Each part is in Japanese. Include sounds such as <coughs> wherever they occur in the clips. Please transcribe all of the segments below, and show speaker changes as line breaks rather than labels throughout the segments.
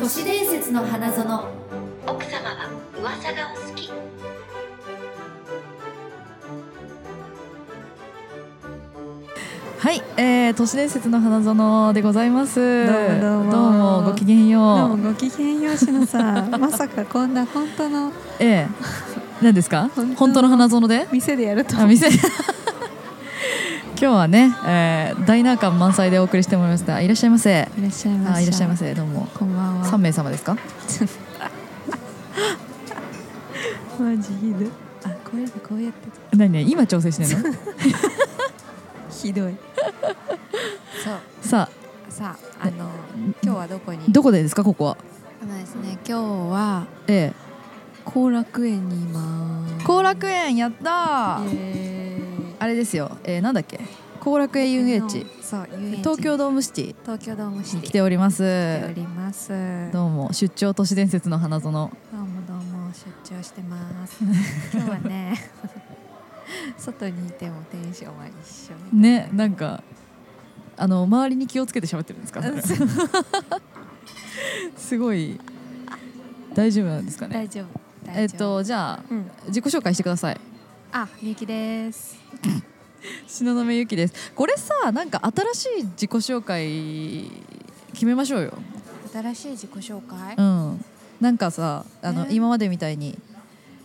都市伝説の花園。
奥様は噂がお好き。
はい、えー、都市伝説の花園でございます。
どうもどうも。
どうもごきげん
ど
よう。
うもごきげんようしのさん。<laughs> まさかこんな本当の
ええ。何ですか？
本当
本当の花園で？
店でやると
あ店今日はね、えー、ダイナー感満載でお送りしてもらいました。いらっしゃいませ。
いらっしゃいませ。
あいらっしゃいませ。どうも。
こんばんは。
3名様ですか？<laughs>
マジひどい。あこうやってこうやって。
何ね今調整してんの？<laughs>
ひどい。そう。
さ
さああの今日はどこに？
あどこでですか？ここは。
あのですね今日は
え
後楽園にいます。
え後楽園やったーあれですよ、えー、なんだっけ？後楽園遊園地。東京ドームシティ。
東京ドームシ
に
ティ。
来ております。
来ております。
どうも出張都市伝説の花園。
どうもどうも出張してます。<laughs> 今日はね <laughs> 外にいてもテンションは一緒
ねなんかあの周りに気をつけて喋ってるんですか？<laughs> すごい大丈夫なんですかね？
大丈夫大丈夫。
えっとじゃあ
うん。
自己紹介してください。
あみゆきです
東雲ゆきです。これさなんか新しい自己紹介決めましょうよ。
新しい自己紹介？
うん。なんかさあの、
え？ー
今までみたいに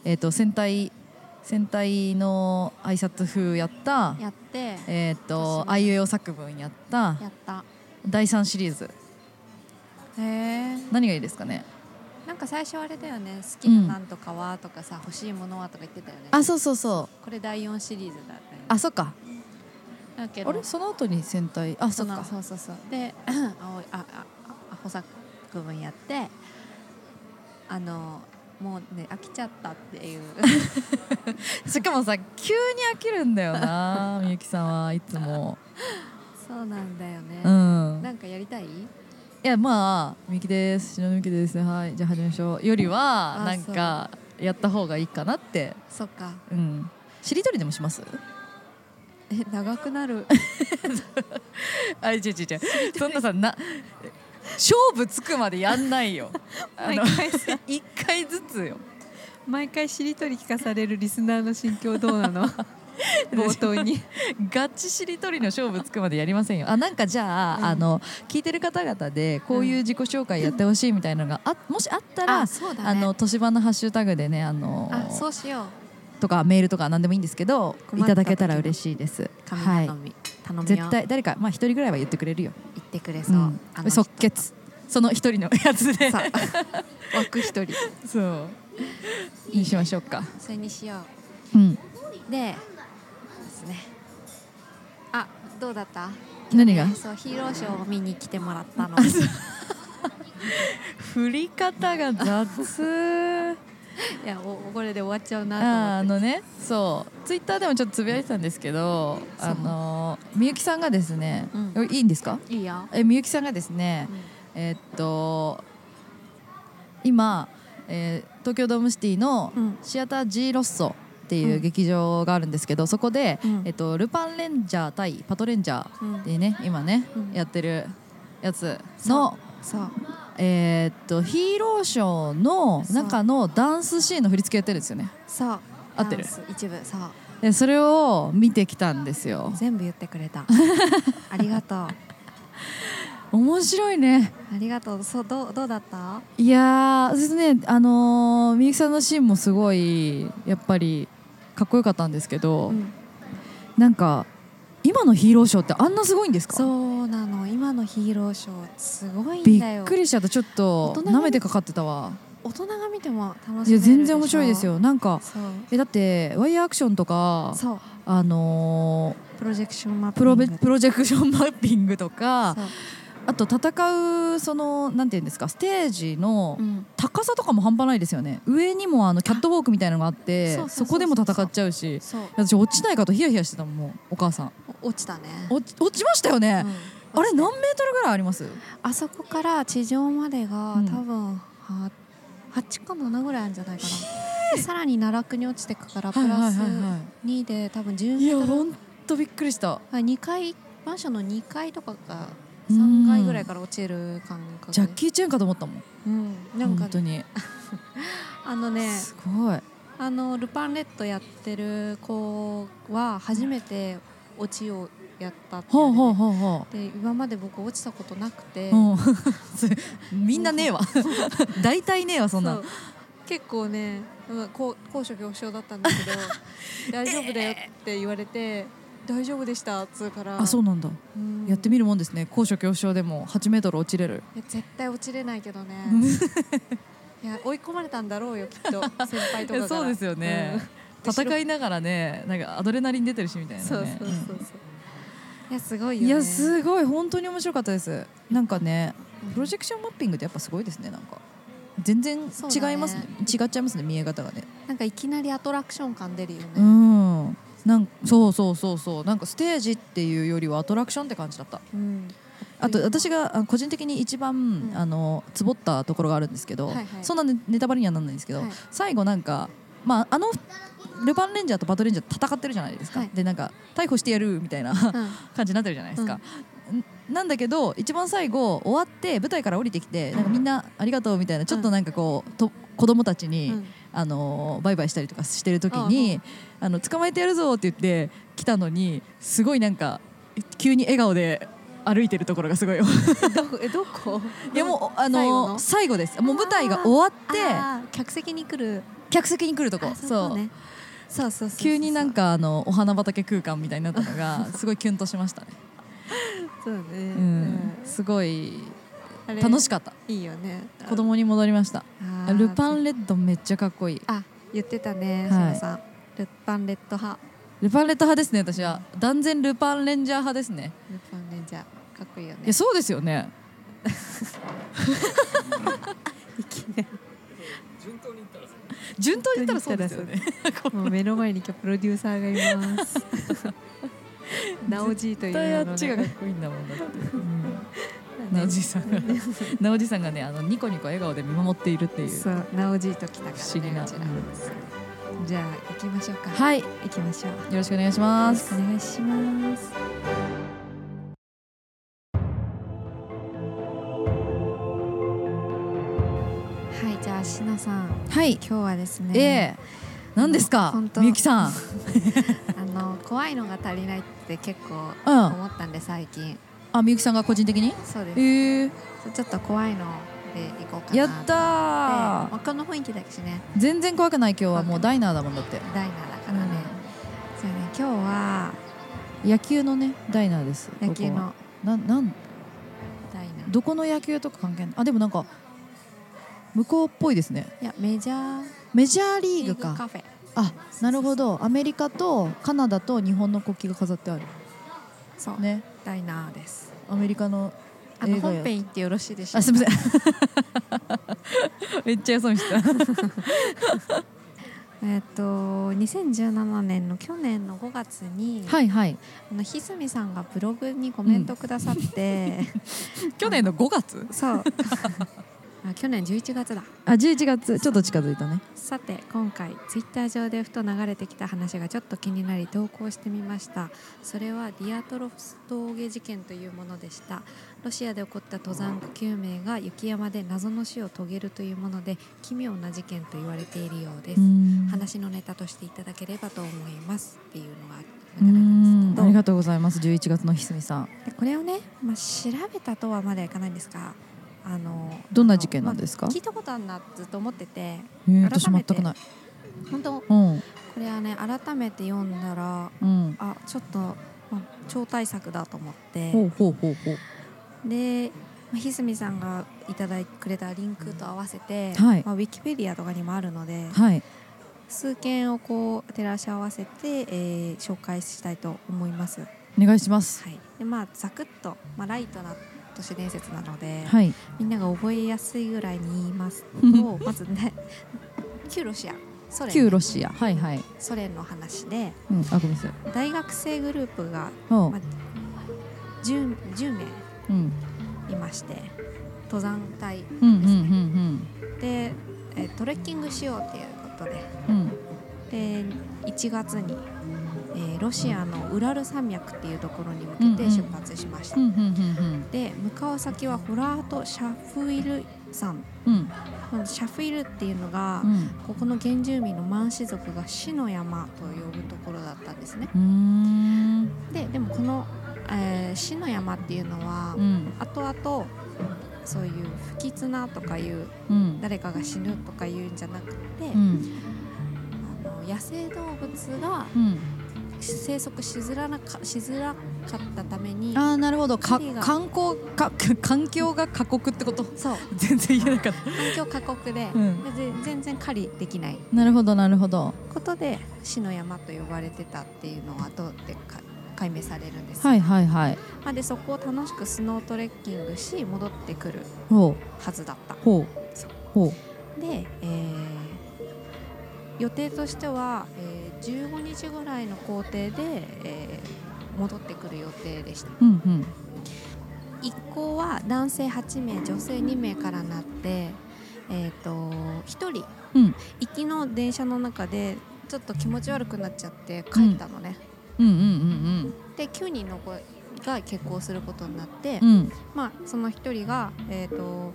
えっ、と戦隊戦隊の挨拶風やった
やって。
えっ、と
私も。
あいうえお作文やった
やった。
第3シリーズ。
へえ。
何がいいですかね？
か最初あれだよね。好きななんとかはとかさ、欲しいものはとか言ってたよね。
あそうそうそう。
これ第4シリーズだったよね。
あそっか。
だけど
あれ？その後に戦隊？あそっか。
そうそうそう。で <coughs> あああ補作文やってあのもうね飽きちゃったっていう。<laughs>
しかもさ急に飽きるんだよな <laughs> みゆきさんはいつも。
そうなんだよね、
うん。
なんかやりたい？
いやまあみゆきです。篠みゆきです。はい。じゃあ始めましょう。よりは
あ
なんかやった方がいいかなって。
そっか。
うん。しりとりでもします？
え長くなる。<laughs>
あ違う違う違う。そんなさな勝負つくまでやんないよ。あ <laughs> の
毎回さ。<laughs>
一回ずつよ。
毎回しりとり聞かされるリスナーの心境どうなの？<laughs> 冒頭に。<laughs>
ガチしりとりの勝負つくまでやりませんよ。あなんかじゃあ,、
うん。
あの聞いてる方々でこういう自己紹介やってほしいみたいなのがあもしあったら、
そうだね。
あの都市版のハッシュタグでねあの
あそうしよ
とかメールとか何でもいいんですけどいただけたら嬉しいです。はい。絶対誰かまあ一人ぐらいは言ってくれるよ、
言ってくれそう
即決。その一人のやつで。
さ枠一人。<laughs>
そう。にしましょうか。
それにしよ
う。ん。
うでですね。あどうだった？
何が？
ねそうヒーローショーを見に来てもらったの。<laughs>
振り方が雑。<laughs>
いやおこれで終わっちゃうなと
あー
思って。
あのねそう。ツイッターでもちょっとつぶやいてたんですけどあのみゆきさんがですね、
う
いいんですか？
いいよ、
えみゆきさんがですね
う、ん。
えーっと今、えー東京ドームシティの
うん。
シアター G ロッソっていううん劇場があるんですけど、そこで、
うん。
えっと、ルパンレンジャー対パトレンジャ
うん
ーでね今ね、
うん。
やってるやつのえーっとヒーローショーの中のダンスシーンの振り付けやってるんですよね。
そう。
合ってる？
一部そう。
でそれを見てきたんですよ。
全部言ってくれた。<laughs> ありがとう。
面白いね。
ありがとう。そうどうどうだった？
いやーそしてねあのーみゆきさんのシーンもすごいやっぱりかっこよかったんですけど、
うん。
なんか今のヒーローショーってあんなすごいんですか？
そうなの。今のヒーローショーすごいん
びっくりしちゃった。ちょっと
大人が
舐めてかかってたわ。
大人が見ても楽し
いや全然面白いですよ。なんかえだってワイヤーアクションとか
そう。
あの
プロジェクションマッピング。
プロジェクションマッピングとかあと戦うそのなんていうんですかステージの
うん。
高さとかも半端ないですよね。上にもあのキャットウォークみたいなのがあって
そ
こでも戦っちゃうし私落ちないかとヒヤヒヤしてたもんもうお母さん。
お落ちたね。
落ち落ちましたよね、
うん。
あれ何メートルぐらいあります？
あそこから地上までが、
うん。
多分は8か7ぐらいあるんじゃないかな。でさらに奈落に落ちてくからプラス
はいは
2で多分10
いや
メートル。
ほんとびっくりした。
2階マンションの2階とかが3階ぐらいから落ちる感覚。
ジャッキー・チェンかと思ったもん。
うんなんか
本当に
あのね
すごい。
あのルパンレッドやってる子は初めて落ちをやったって
ほうほう
う
ほうほ
で今まで僕落ちたことなくて、<laughs>
みんなねえわ。大体ねえわそんな
結構ね高所恐怖症だったんだけど <laughs> 大丈夫だよって言われて、大丈夫でしたっつうから。
あそうなんだ。
うん。
やってみるもんですね。高所恐怖症でも8メートル落ちれる。
いや絶対落ちれないけどね。<laughs> いや追い込まれたんだろうよきっと先輩とか <laughs>
そうですよね、戦いながらねなんかアドレナリン出てるしみたいなね。
そうそうそうそう。
うん。
いやすごいよね。
いやすごい。本当に面白かったです。なんかね
うん
プロジェクションマッピングってやっぱすごいですねなんか。全然違いますね。違っちゃいますね見え方がね。
なんかいきなりアトラクション感出るよね、
うんなんそうそうそうそう。なんかステージっていうよりはアトラクションって感じだった。
うん。
あと私があ個人的に一番、
ん。
あのつぼったところがあるんですけど、
はいはい。
そんなネネタバレにはならないんですけど、
はい。
最後なんか、まあ、あのルパンレンジャーとバトルレンジャー戦ってるじゃないですか、
はい。
でなんか逮捕してやるみたいな
うん。<laughs>
感じになってるじゃないですか。んなんだけど一番最後終わって舞台から降りてきてなんかみんなありがとうみたいなちょっとなんかこうと子供たちに、
うん
あのーバイバイしたりとかしてる時にあの捕まえてやるぞって言って来たのにすごいなんか急に笑顔で歩いてるところがすごい
えどこえどこ？<laughs>
いやもうあの
の？
最後です。もう舞台が終わって
客席に来る。
客席に来るとこ。
あ
そう
ね。そうそう。
急になんかあのお花畑空間みたいになったのがすごいキュンとしましたね、<laughs>
そうね、
うん、すごい楽しかった。
いいよね。
子供に戻りました。ルパンレッドめっちゃかっこいい。
あ言ってたね、
はい。
そのさん。ルパンレッド派。
ルパンレッド派ですね私は。断然ルパンレンジャー派ですね。
ルパンレンジャーかっこいいよね。
いやそうですよね。
いきなり。<laughs>
順当に言ったらそうですよね。<laughs>
もう目の前に今日プロデューサーがいます。ナオジーという
絶対あ
名の
っちがかっ
ね
こいいんだもんだって、うん、なおじさんが。なおじさんがねあのニコニコ笑顔で見守っているっていう。
そうナオジーと来たからね
不思議な。
じゃあ行きましょうか。
はい。よ
行きましょう。
ろしくお願いし
よ
ます。
ろしくお願いします。はいじゃあしのさん。
はい。
今日はですね
ええ。何ですかみゆきさん。<laughs>
あの怖いのが足りないって結構
うん。
思ったんで最近
あみゆきさんが個人的に？
そうです。
ええ。
ちょっと怖いので行こうかな
やったー。
まあこの雰囲気だしね。
全然怖くない今日はもうダイナーだもんだって。
ダイナーだからね、じゃあね今日は。
野球のねダイナーです。
野球の。
ななん？
ダイナー。
どこの野球とか関係ない？あでもなんか向こうっぽいですね。
いやメジャー。
メジャーリーグか。
カフェ。
あなるほど。アメリカとカナダと日本の国旗が飾ってある。
そう、
ね
ダイナーです。
アメリカの
あの本編行ってよろしいでしょうか？
あすみません。<laughs> めっちゃよそ見した。<laughs>
えっと2017年の去年の5月に、
はいはい。
あのひすみさんがブログにコメントくださって、<laughs>
去年の5月？
そうあ去年11月だ。
あ11月。ちょっと近づいたね。
さて今回ツイッター上でふと流れてきた話がちょっと気になり投稿してみました。それはディアトロフス峠事件というものでした。ロシアで起こった登山家9名が雪山で謎の死を遂げるというもので奇妙な事件と言われているようです。
うん。
話のネタとしていただければと思いますっていうのが
ありがとうございます11月のひすみさん。
でこれをね、まあ、調べたとはまだいかないんですがあの
どんな事件なんですか？
まあ聞いたことあるなずっと思ってて
えー、私全くない。
本当
うん。
これはね改めて読んだら
うん。
あちょっと、まあ、超大作だと思って。
ほうほうほうほう。
で、まあ、ひすみさんがいただいてくれたリンクと合わせて、
はい。
まあ、ウィキペディアとかにもあるので
はい。
数件をこう照らし合わせて、えー紹介したいと思います。
お願いします。
はい、でまあざくっと、まあ、ライトな都市伝説なので、
はい。
みんなが覚えやすいぐらいに言いますとまずね旧ロシアソ連
旧ロシア。はいはい。
ソ連の話で
うんあごめんなさい。
大学生グループがまあ 10, 10名
うん。
いまして登山隊
うんうんうん
で、えートレッキングしようっていうことで。
うん。うん
で1月にえーロシアのウラル山脈っていうところに向けて出発しました、
うんうんうん
で向かう先はフラート・シャフイル山。
うん。
シャフイルっていうのが、
うん。
ここの原住民のマンシ族が死の山と呼ぶところだったんですね。ででもこの、えー死の山っていうのは、
うん。
後々そういう不吉なとかいう
うん。
誰かが死ぬとかいうんじゃなくて、
うん。
あの野生動物が
うん
生息しづらなかしづらかったために
ああなるほど。か観光か <laughs> 環境が過酷ってこと？
そう。
全然言えなかった。<laughs>
環境過酷で,、
うん。
でぜ全然狩りできない。
なるほどなるほど。
ことで死の山と呼ばれてたっていうのは後でか解明されるんです、
はいはいはい。
まあ、でそこを楽しくスノートレッキングし戻ってくる
ほ
はずだった。
う。ほう。ほ
で、えー予定としては、えー15日ぐらいの行程で、えー戻ってくる予定でした。
ううんうん。
一行は男性8名女性2名からなって、えー、と1人
うん。
行きの電車の中でちょっと気持ち悪くなっちゃって帰ったのね、で9人の子が結婚することになって、
うん。うん
まあ、その1人が、えー、と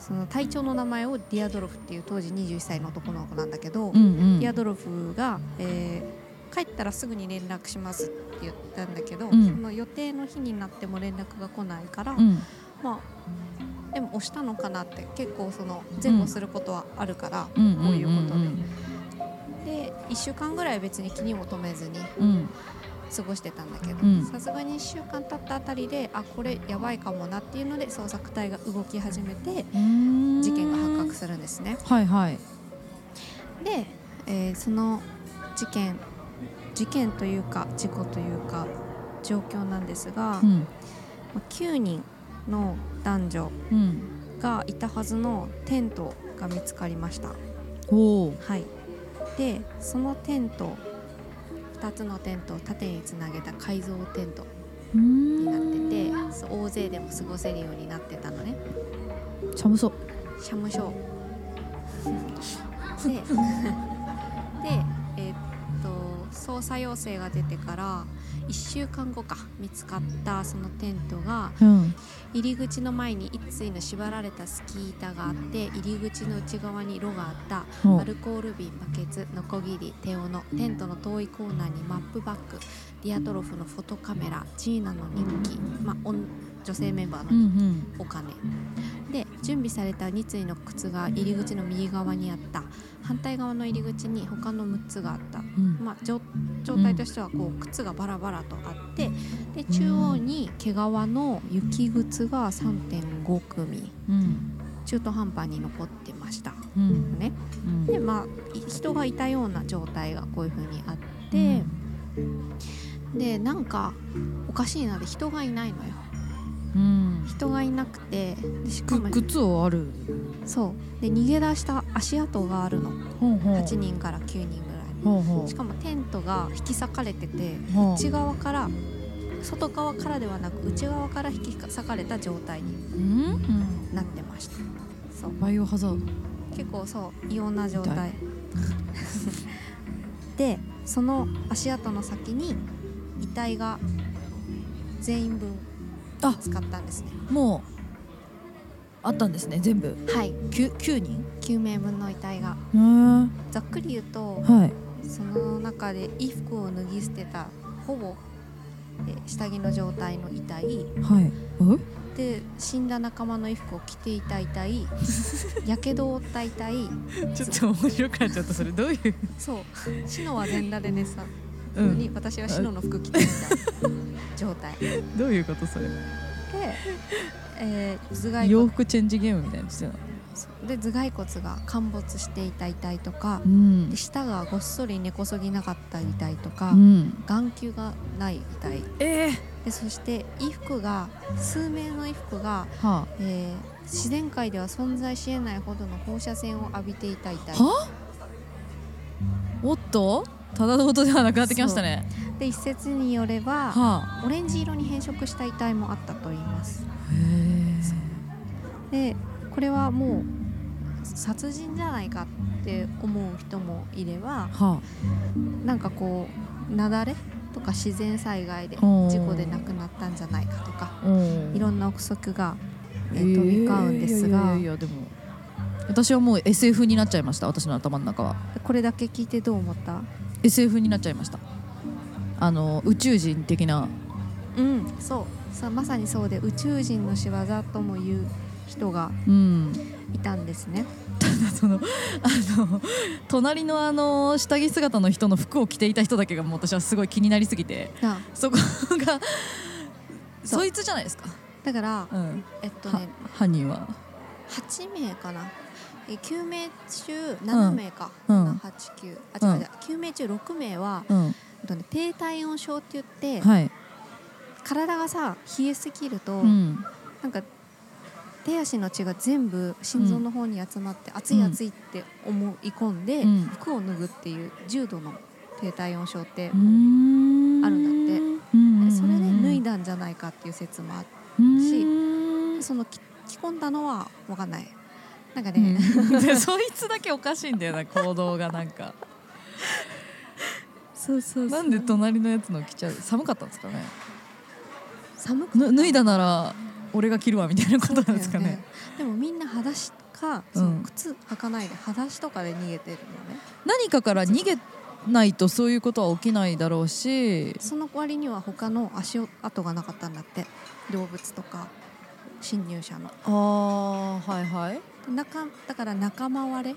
その隊長の名前をディアドロフっていう当時21歳の男の子なんだけど、
うんうん。
ディアドロフが、えー帰ったらすぐに連絡しますって言ったんだけど、
うん。
その予定の日になっても連絡が来ないから、
うん。
まあでも押したのかなって結構その前後することはあるから、
うん。
こういうことで、
うん
で1週間ぐらい別に気にも留めずに
うん
過ごしてたんだけど
うん。
さすがに1週間経ったあたりであこれやばいかもなっていうので捜索隊が動き始めて
うん。
事件が発覚するんですね。
はいはい。
で、えーその事件事件というか事故というか状況なんですが、
うん。
まあ9人の男女
うん。
がいたはずのテントが見つかりました。
ほ
はい、でそのテント2つのテントを縦につなげた改造テント
うう
になって
ん。
てそう大勢でも過ごせるようになってたのね。
寒そう。
社務所で <laughs> でえーっと捜査要請が出てから1週間後か見つかったそのテントが
うん。
入り口の前に一対の縛られたスキー板があって入り口の内側に炉があった。アルコール瓶バケツノコギリ手斧テントの遠いコーナーにマップバッグディアトロフのフォトカメラジーナの日記、まあ、女性メンバーの。お金。で準備された2対の靴が入り口の右側にあった。反対側の入り口に他の6つがあった、
うん。
まあ、状状態としてはこう靴がバラバラとあってで中央に毛皮の雪靴が3.5組。
うん。
中途半端に残ってました。
うん。
ね。
うん。
でまあい人がいたような状態がこういう風にあって、でなんかおかしいなで人がいないのよ。
うん
人がいなくてでしかも
く靴はある？
そう。で逃げ出した足跡があるの。
ほうほう。
8人から9人ぐらい
ほうほ
しかもテントが引き裂かれてて内側から外側からではなく内側から引き裂かれた状態になってました。そう。
バイオハザード。
結構そう異様な状態。<laughs> でその足跡の先に遺体が全員分
あ
使ったんですね。
もうあったんですね全部。
はい。
九九人
？9名分の遺体が。ざっくり言うと
はい。
その中で衣服を脱ぎ捨てたほぼえー下着の状態の遺体。
はい。
で死んだ仲間の衣服を着ていた遺体。<laughs> やけどを負った遺体。
えちょっと面白くなっちゃったそれ。どういう？
そう。シノは全裸で寝さ
うん。
に私はシノの服着ていた状態。で、<laughs>
どういうことそれ？
えー頭蓋骨。
洋服チェンジゲームみたいにしてた
で頭蓋骨が陥没していた遺体とか
うん。
で舌がごっそり根こそぎなかった遺体とか、
うん。
眼球がない遺体
え
でそして衣服が数名の衣服が、
ー、は
えー自然界では存在しえないほどの放射線を浴びていた遺体
あ？はおっと？ただのことではなくなってきましたね。
で一説によれば
は
オレンジ色に変色した遺体もあったといいます。でこれはもう殺人じゃないかって思う人もいれば
は
なんかこう雪崩とか自然災害で事故で亡くなったんじゃないかとかいろんな憶測が、えー飛び交うんですが、
いやでも私はもう SF になっちゃいました私の頭の中は。
これだけ聞いてどう思った？
SF になっちゃいました。あの宇宙人的な。
うんそう。さまさにそうで宇宙人の仕業とも言う人が
うん。
いたんですね。
そのあの隣のあの下着姿の人の服を着ていた人だけがもう私はすごい気になりすぎて
あ
そこが
そ
いつじゃないですか、
だから、
うん、は
えっとね
犯人は。
8名かな。え9名中7名か、
うん
789あ違う
うん。
違う、9名中6名は、
うん。
えっとね、低体温症って言って、
はい、
体がさ冷えすぎると、
うん、
なんか手足の血が全部心臓の方に集まって、熱い熱いって思い込んで、
うん。
服を脱ぐっていう重度の低体温症って、あるんだって。
うんうん
それで脱いだんじゃないかっていう説もあって
うん。
その着着込んだのは分かんないなんか
う
ね、
ん。でそいつだけおかしいんだよな行動がなんか。
そうそう
なんで隣のやつの着ちゃう寒かったんですかね？
寒く
ぬ脱いだなら俺が着るわみたいなことなんですかね？
でもみんな裸足か、靴履かないで裸足とかで逃げてるのね。
何かから逃げないとそういうことは起きないだろうし。
その割には他の足跡がなかったんだって。動物とか侵入者の。
ああはいはい
仲だから仲間割れ？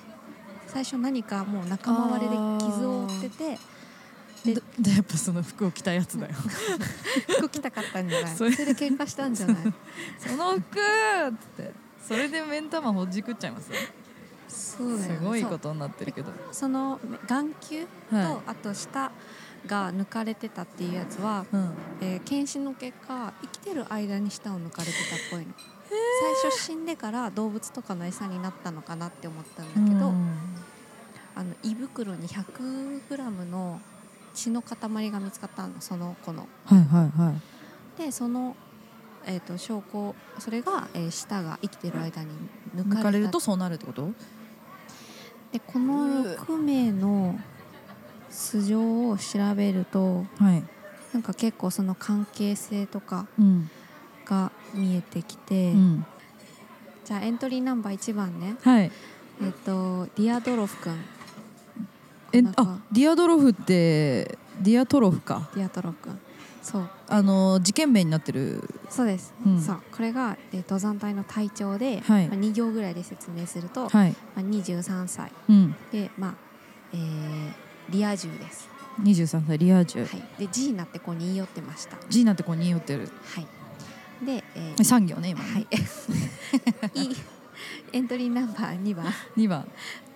最初何かもう仲間割れで傷を負ってて。で
やっぱその服を着たやつだよ。
服着たかったんじゃない？<laughs>
それ。
で喧嘩したんじゃない？<laughs>
その服ってそれで目ん玉ほじくっちゃいますよ。
そうだよね。
すごいことになってるけど。
その眼球と、
は
あと舌が抜かれてたっていうやつは、
い、うん、
えー検視の結果生きてる間に舌を抜かれてたっぽいの最初死んでから動物とかの餌になったのかなって思ったんだけど、
うん。
あの胃袋に 100g の血の塊が見つかったのその子の。
はいはいはい。
でその、えー、と証拠それが、えー舌が生きてる間に抜かれた。
抜かれるとそうなるってこと？
でこの6名の素性を調べると
はい、
なんか結構その関係性とか
うん
が見えてきて、
うん、
じゃあエントリーナンバー1番ね。
はい。
えっ、とディアドロフ君。
えあディアドロフってディアトロフか。
ディアドロフ君。そう。
あの事件名になってる。
そうです、
うん。
そう。これが、えー登山隊の隊長で、
はい。
まあ、2行ぐらいで説明すると、
はい、
まあ、23歳。
うん、
でまあえーリア充です、
23歳リア充、
はい、でジーナって子に言い寄ってました。
ジーナって子に寄ってる。
はいで、えー
産業ね今ね、
は <laughs> い。エントリーナンバー2番
2番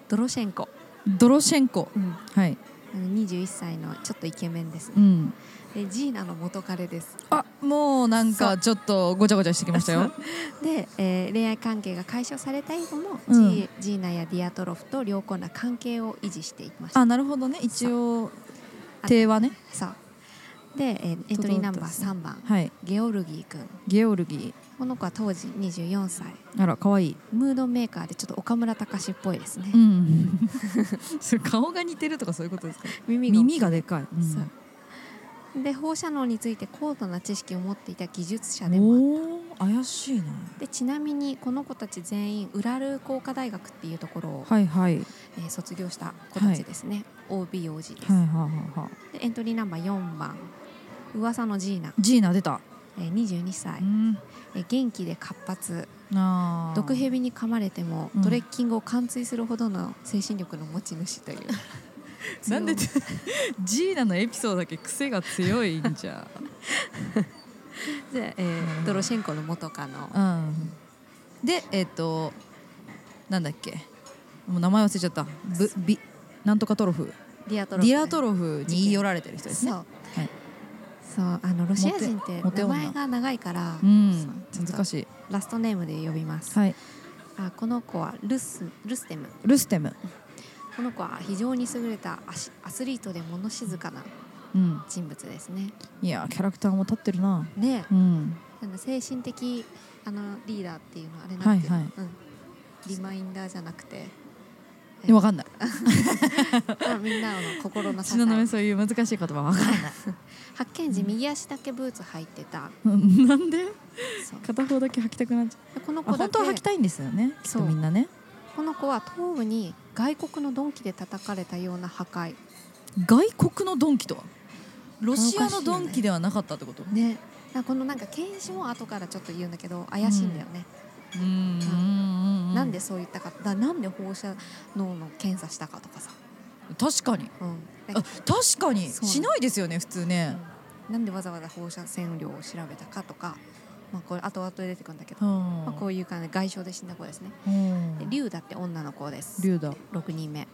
ドロシェンコ、
ドロシェンコ。はい、
あの21歳のちょっとイケメンですね。
うん、
でジーナの元彼です。
あもうなんかちょっとごちゃごちゃしてきましたよ。<laughs>
で、えー恋愛関係が解消された以後も、
うん。
ジージーナやディアトロフと良好な関係を維持していました。
あなるほどね。一応定はね。
そうで、えーエントリーナンバー3番
はい。
ゲオルギー君。
ゲオルギ
この子は当時24歳。
ーあら可愛い。
ムードメーカーでちょっと岡村隆史っぽいですね、
うん。<laughs> 顔が似てるとかそういうことですか？
耳が
耳がでかい、うん。
そう。で放射能について高度な知識を持っていた技術者でもあっ
おお怪しいな。
たでちなみにこの子たち全員ウラル工科大学っていうところを、
はいはい。はい
えー卒業した子たちですね、OB 王子です、
はいはいはい
でエントリーナンバー4番噂のジーナ、
ジーナ出た。
えー22歳、
うん。
えー元気で活発。毒蛇に噛まれても
うん。
トレッキングを貫通するほどの精神力の持ち主という。<laughs>
なんで <laughs> ジーナのエピソードだけ癖が強いんじゃ。<laughs>
で、えードロシェンコの元カノ。
うん。でえっ、となんだっけ。もう名前忘れちゃった。ブビなんとかトロフ。
ディアトロフ
ディアトロフに言い寄られてる人ですね
そう、あのロシア人って名前が長いから、
うん。難しい。
ラストネームで呼びます、
はい。
あこの子はルスルステム。
ルステム。
この子は非常に優れたアシアスリートで物静かな
うん。
人物ですね。
いやキャラクターも立ってるな。
で
うん。
精神的あのリーダーっていうのはあれなんていうの、
はいはい。
うん、リマインダーじゃなくて
でわかんない。
ま <laughs> あみんなの心の支え。
そういう難しい言葉わかんない。<laughs>
発見時右足だけブーツ履いてた。
う。んなんで？片方だけ履きたくなっちゃ
でこの子
本当は履きたいんですよねきっとみんなね。
この子は頭部に外国の鈍器で叩かれたような破壊。
外国のドンキとは？ロシアのドンキではなかったってこと？
ね。だからこのなんか検視も後からちょっと言うんだけど怪しいんだよね、
うん。うん
なんでそう言ったかだなんで放射能の検査したかとかさ、
確かに。
うん。
あ確かに。しないですよね普通ね。
うん。なんでわざわざ放射線量を調べたかとか、まあ、これ後々で出てくるんだけど、
は
まあ、こういう感じで外傷で死んだ子ですね。
うん。
でリュウダって女の子です。
竜だ
6人目。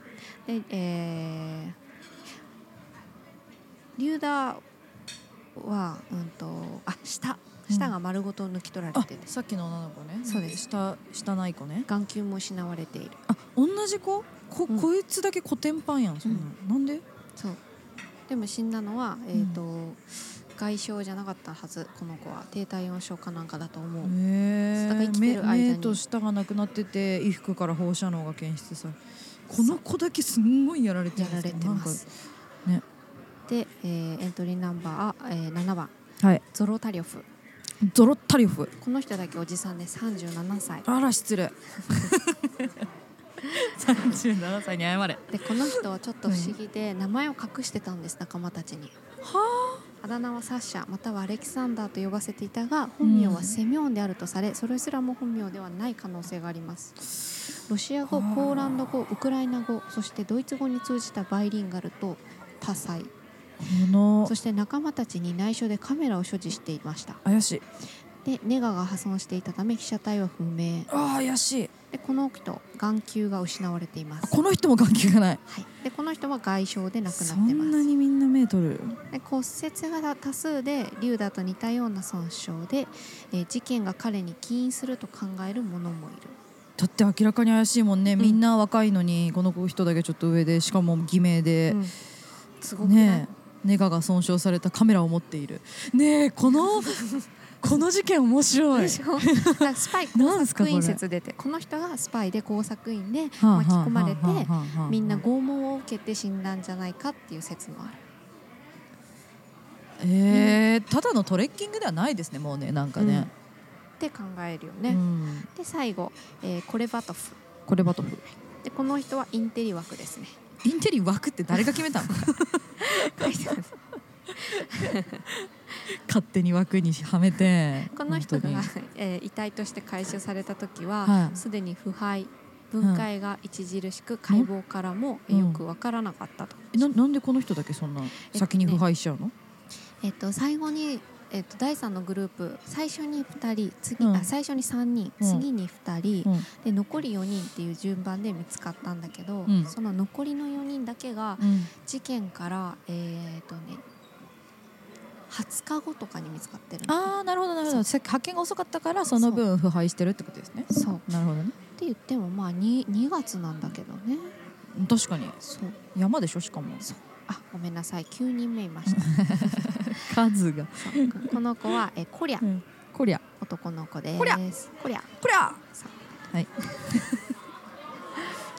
でえー、リュウダはうんとあ舌舌が丸ごと抜き取られ
あ
て。て、
さっきの女の子ね。
そうです。
下下ない子ね。
眼球も失われている。
あ同じ子？こ,、
うん。
こいつだけコテンパンやんそんな、
うん。
なんで？
そう。でも死んだのは、えーと外傷じゃなかったはずこの子は。低体温症かなんかだと思う、
へ
だから生きる間に。
目と舌がなくなってて衣服から放射能が検出されこの子だけすんごいやられて
やら
るんです
れてます。
ね。
で、えーエントリーナンバー、えー、7番。
はい。
ゾロタリョフ
ゾロッタリョフ。
この人だけおじさんで37歳
あら失礼。<laughs> 37歳に謝れ。<laughs>
でこの人はちょっと不思議で名前を隠してたんです仲間たちに。
は
あ。だ名はサッシャまたはアレキサンダーと呼ばせていたが本名はセミョンであるとされそれすらも本名ではない可能性があります。ロシア語ポーランド語ウクライナ語そしてドイツ語に通じたバイリンガルと多彩そして仲間たちに内緒でカメラを所持していました。
怪しい。
でネガが破損していたため被写体は不明。
あー怪しい。
でこの人眼球が失われています。
あこの人も眼球がない。
はい、でこの人は外傷で亡く
そ
なってます。
んなにみんな目取る。
で骨折が多数でリュウダと似たような損傷で、えー事件が彼に起因すると考える者もいる。
だって明らかに怪しいもんね、
ん。
みんな若いのにこの人だけちょっと上でしかも偽名で、
うん。すごく
ねえネガが損傷されたカメラを持っている。ねえこの <laughs> この事件面白い。
スパイ工 <laughs>
なんすかこれ。
作員説出てこの人がスパイで工作員で巻き込まれてみんな拷問を受けて死んだんじゃないかっていう説もある。
えーただのトレッキングではないですねもうねなんかね、
って考えるよ
う
ね、
ん。
で最後、えーコレバトフ。
これバトフ。
でこの人はインテリ枠ですね
インテリ枠って誰が決めたの？
書いてある。
勝手に枠にはめて。
この人が
本、
えー遺体として回収された時
は
はい。すで、に腐敗分解が著しく解剖からも、えーよくわからなかったと,、
当にななんでこの人だけそんな先に腐敗しちゃうの、
えっと最後に、えっと第3のグループ最初に2人次、
うん。
あ最初に3人
うん。
次に2人、
うん。
で残り4人っていう順番で見つかったんだけど、
うん。
その残りの4人だけが
うん。
事件からえっ、とね20日後とかに見つかってるの。
ああなるほどなるほど。発見が遅かったからその分腐敗してるってことですね。
そう。
なるほどね。
って言ってもまあ 2, 2月なんだけどね。
確かに。
そう。
山でしょしかも。
あごめんなさい。9人目いました <laughs>
数が。
この子はえコリャ
こりゃ
男の子です。
コリャ
コリャ
はい。<laughs>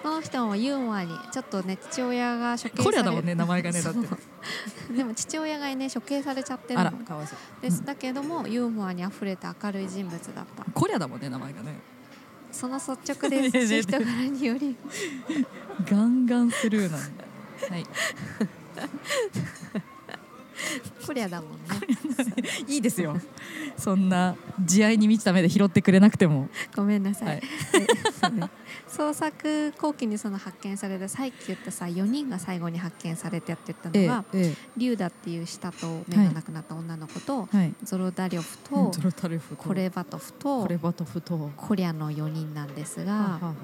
この人もユーモアにちょっとね父親が処刑され
だもんね名前がねだって。<laughs>
でも父親がね処刑されちゃってる
あ
の
らかわいそう。
です、
うん。
だけどもユーモアにあふれた明るい人物だった。
こりゃだもんね名前がね。
その率直で優し <laughs> い人柄により。
ガンガンスルーなんだ。はい
コリャだもんね。
いいですよ。そんな慈愛に満ちた目で拾ってくれなくても。
ごめんなさい、
はい。
創作後期にその発見されたさっき言ったさ4人が最後に発見されてやってたのが、
え
リュウダっていう舌と目がなくなった女の子と、
えはい。
ゾロダリョフと、
ゾロタルフ
コレバトフと
これバトフと。
コリャの4人なんですが、
はははは。